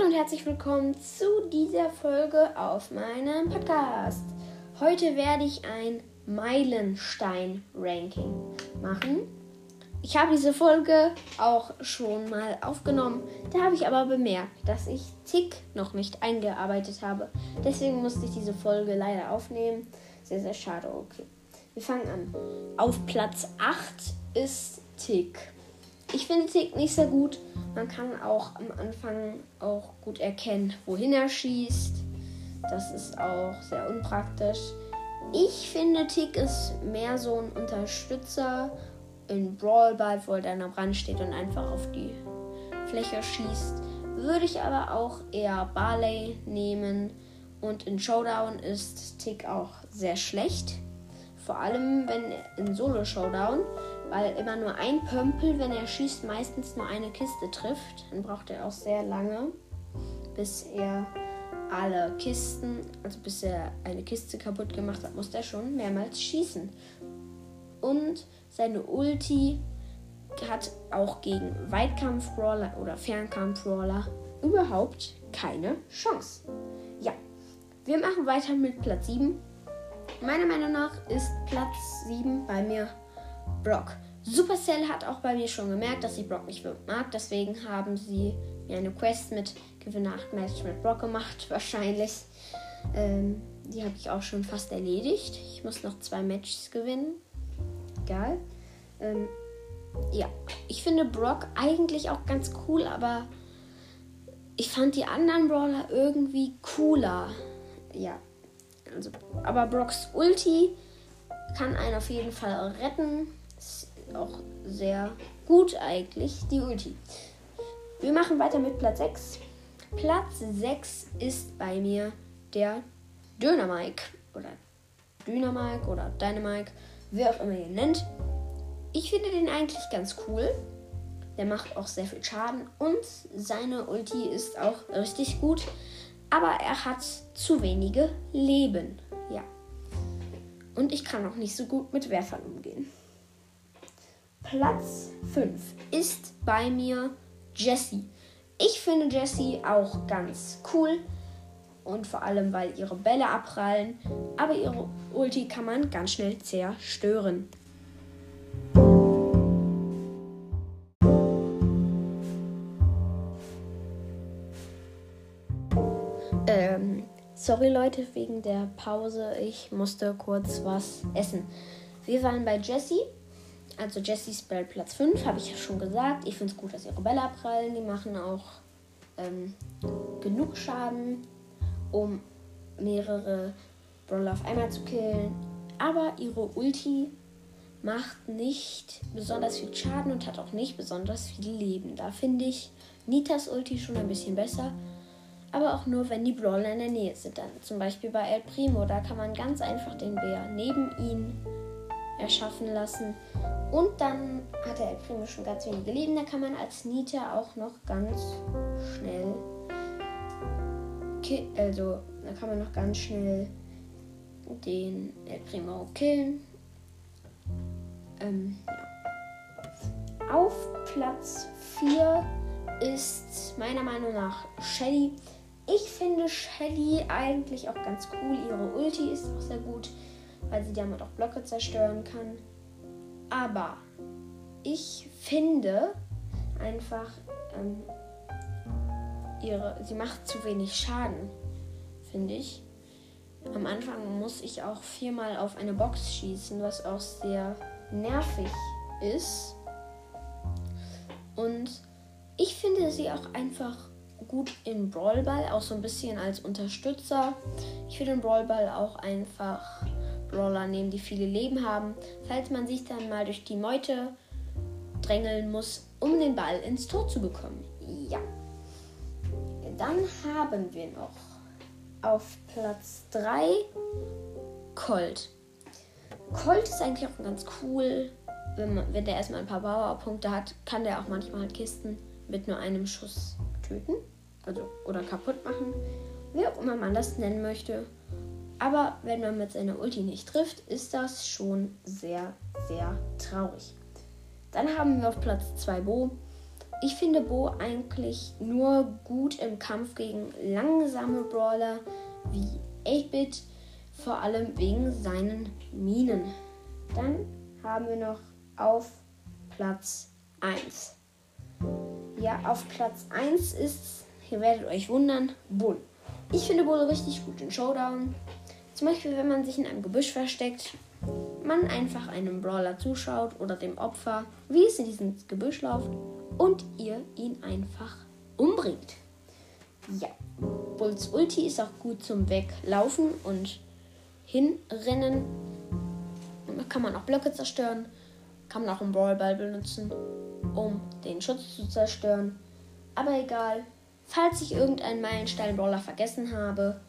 Hallo und herzlich willkommen zu dieser Folge auf meinem Podcast. Heute werde ich ein Meilenstein-Ranking machen. Ich habe diese Folge auch schon mal aufgenommen. Da habe ich aber bemerkt, dass ich Tick noch nicht eingearbeitet habe. Deswegen musste ich diese Folge leider aufnehmen. Sehr, sehr schade. Okay. Wir fangen an. Auf Platz 8 ist Tick. Ich finde Tick nicht sehr gut. Man kann auch am Anfang auch gut erkennen, wohin er schießt. Das ist auch sehr unpraktisch. Ich finde, Tick ist mehr so ein Unterstützer in Brawl Ball, wo er dann am Rand steht und einfach auf die Fläche schießt. Würde ich aber auch eher Barley nehmen. Und in Showdown ist Tick auch sehr schlecht. Vor allem wenn in Solo Showdown, weil immer nur ein Pömpel, wenn er schießt, meistens nur eine Kiste trifft. Dann braucht er auch sehr lange, bis er alle Kisten, also bis er eine Kiste kaputt gemacht hat, muss er schon mehrmals schießen. Und seine Ulti hat auch gegen Weitkampf-Brawler oder Fernkampf-Brawler überhaupt keine Chance. Ja, wir machen weiter mit Platz 7. Meiner Meinung nach ist Platz 7 bei mir Brock. Supercell hat auch bei mir schon gemerkt, dass sie Brock nicht mag. Deswegen haben sie mir eine Quest mit Gewinne 8 Match mit Brock gemacht, wahrscheinlich. Ähm, die habe ich auch schon fast erledigt. Ich muss noch zwei Matches gewinnen. Egal. Ähm, ja, ich finde Brock eigentlich auch ganz cool, aber ich fand die anderen Brawler irgendwie cooler. Ja, also, aber Brocks Ulti kann einen auf jeden Fall retten. Ist auch sehr gut eigentlich, die Ulti. Wir machen weiter mit Platz 6. Platz 6 ist bei mir der Dynamike oder Dynamike oder Dynamike, wer auch immer ihr nennt. Ich finde den eigentlich ganz cool. Der macht auch sehr viel Schaden und seine Ulti ist auch richtig gut aber er hat zu wenige Leben. Ja. Und ich kann auch nicht so gut mit Werfern umgehen. Platz 5 ist bei mir Jessie. Ich finde Jessie auch ganz cool. Und vor allem, weil ihre Bälle abprallen. Aber ihre Ulti kann man ganz schnell zerstören. Ähm, sorry Leute wegen der Pause. Ich musste kurz was essen. Wir waren bei Jessie. Also Jessies Bell Platz 5, habe ich ja schon gesagt. Ich finde es gut, dass ihre Bälle abprallen. Die machen auch ähm, genug Schaden, um mehrere Brawler auf einmal zu killen. Aber ihre Ulti macht nicht besonders viel Schaden und hat auch nicht besonders viel Leben. Da finde ich Nitas Ulti schon ein bisschen besser aber auch nur, wenn die Brawler in der Nähe sind. Dann zum Beispiel bei El Primo, da kann man ganz einfach den Bär neben ihn erschaffen lassen. Und dann hat der El Primo schon ganz wenige Leben. Da kann man als Nita auch noch ganz schnell. Also, da kann man noch ganz schnell den El Primo killen. Ähm, ja. Auf Platz 4 ist meiner Meinung nach Shelly. Ich finde Shelly eigentlich auch ganz cool. Ihre Ulti ist auch sehr gut, weil sie damit auch Blöcke zerstören kann. Aber ich finde einfach, ähm, ihre, sie macht zu wenig Schaden, finde ich. Am Anfang muss ich auch viermal auf eine Box schießen, was auch sehr nervig ist. Und ich finde sie auch einfach gut in Brawlball, auch so ein bisschen als Unterstützer. Ich würde in Brawlball auch einfach Brawler nehmen, die viele Leben haben, falls man sich dann mal durch die Meute drängeln muss, um den Ball ins Tor zu bekommen. Ja. Dann haben wir noch auf Platz 3 Colt. Colt ist eigentlich auch ganz cool. Wenn, man, wenn der erstmal ein paar Powerpunkte hat, kann der auch manchmal Kisten mit nur einem Schuss töten. Also, oder kaputt machen. Wie auch immer man das nennen möchte. Aber wenn man mit seiner Ulti nicht trifft, ist das schon sehr, sehr traurig. Dann haben wir auf Platz 2 Bo. ich finde Bo eigentlich nur gut im Kampf gegen langsame Brawler wie 8-Bit, vor allem wegen seinen Minen. Dann haben wir noch auf Platz 1. Ja, auf Platz 1 ist, ihr werdet euch wundern, Bull. Ich finde Bull richtig gut in Showdown. Zum Beispiel, wenn man sich in einem Gebüsch versteckt, man einfach einem Brawler zuschaut oder dem Opfer, wie es in diesem Gebüsch läuft und ihr ihn einfach umbringt. Ja, Bulls Ulti ist auch gut zum Weglaufen und hinrennen. Da kann man auch Blöcke zerstören, kann man auch einen Brawlball benutzen, um den Schutz zu zerstören. Aber egal, falls ich irgendeinen Meilenstein-Brawler vergessen habe,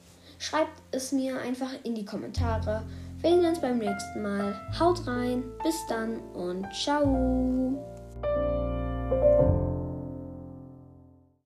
schreibt es mir einfach in die Kommentare. Wir sehen uns beim nächsten Mal. Haut rein, bis dann und ciao.